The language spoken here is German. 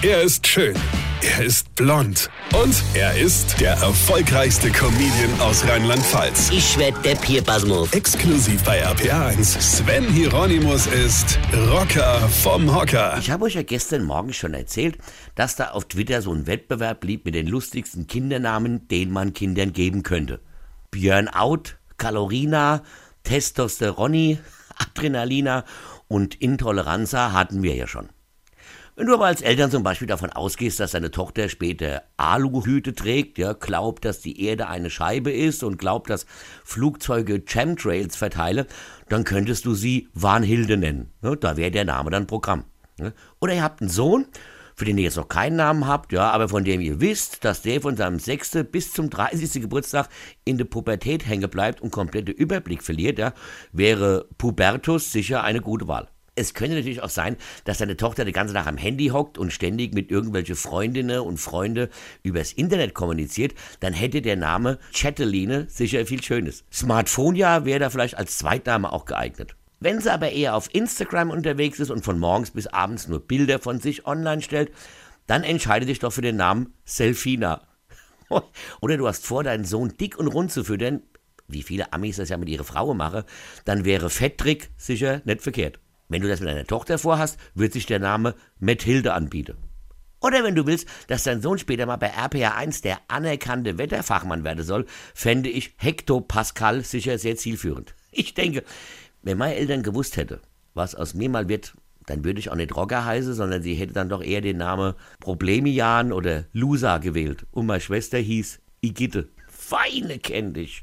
Er ist schön. Er ist blond. Und er ist der erfolgreichste Comedian aus Rheinland-Pfalz. Ich werd der Pierpasmus. Exklusiv bei RPA1. Sven Hieronymus ist Rocker vom Hocker. Ich habe euch ja gestern Morgen schon erzählt, dass da auf Twitter so ein Wettbewerb blieb mit den lustigsten Kindernamen, den man Kindern geben könnte. Björn Out, Kalorina, Testosteroni, Adrenalina und Intoleranza hatten wir ja schon. Wenn du aber als Eltern zum Beispiel davon ausgehst, dass deine Tochter später Aluhüte trägt, ja, glaubt, dass die Erde eine Scheibe ist und glaubt, dass Flugzeuge Chemtrails verteile, dann könntest du sie Warnhilde nennen. Ja, da wäre der Name dann Programm. Ja. Oder ihr habt einen Sohn, für den ihr jetzt noch keinen Namen habt, ja, aber von dem ihr wisst, dass der von seinem 6. bis zum 30. Geburtstag in der Pubertät hängen bleibt und komplette Überblick verliert, ja, wäre Pubertus sicher eine gute Wahl es könnte natürlich auch sein, dass deine Tochter die ganze Nacht am Handy hockt und ständig mit irgendwelche Freundinnen und Freunde übers Internet kommuniziert, dann hätte der Name Chatteline sicher viel Schönes. Smartphone ja wäre da vielleicht als Zweitname auch geeignet. Wenn sie aber eher auf Instagram unterwegs ist und von morgens bis abends nur Bilder von sich online stellt, dann entscheide dich doch für den Namen Selfina. Oder du hast vor, deinen Sohn dick und rund zu füttern, wie viele Amis das ja mit ihrer Frau machen, dann wäre Fetttrick sicher nicht verkehrt. Wenn du das mit deiner Tochter vorhast, wird sich der Name Methilde anbieten. Oder wenn du willst, dass dein Sohn später mal bei RPA 1 der anerkannte Wetterfachmann werden soll, fände ich Hektopascal sicher sehr zielführend. Ich denke, wenn meine Eltern gewusst hätte, was aus mir mal wird, dann würde ich auch nicht Rocker heißen, sondern sie hätte dann doch eher den Namen Problemian oder Lusa gewählt. Und meine Schwester hieß Igitte. Feine kenn dich.